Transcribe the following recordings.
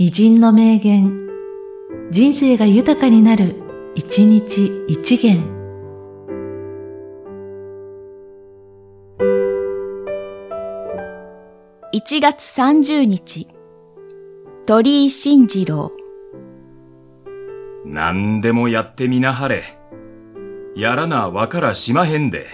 偉人の名言、人生が豊かになる、一日一元。1月30日、鳥居慎次郎。何でもやってみなはれ。やらなわからしまへんで。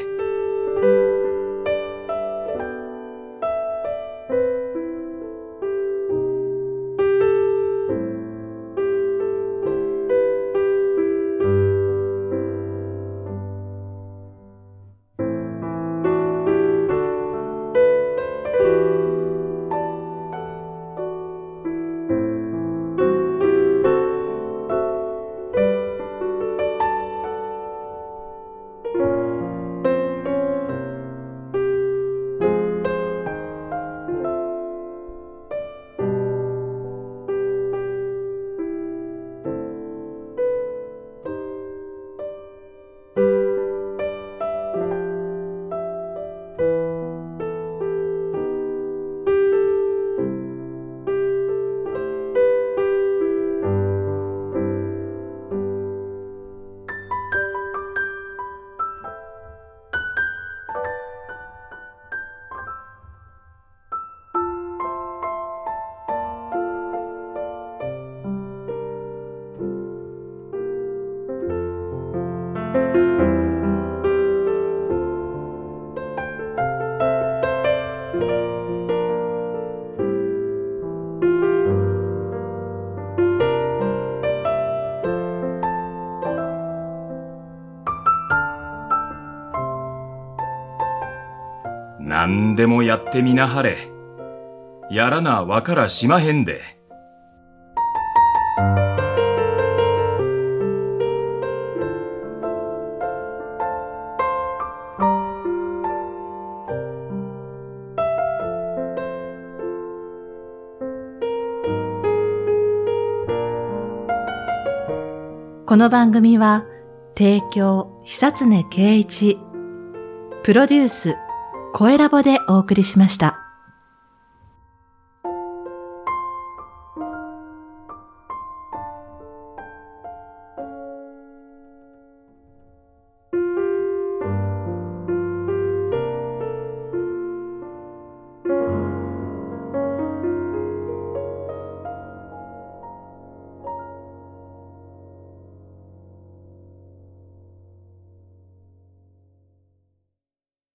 何でもやってみなはれ。やらなわからしまへんで。この番組は、提供、久常圭一、プロデュース、声ラボでお送りしました。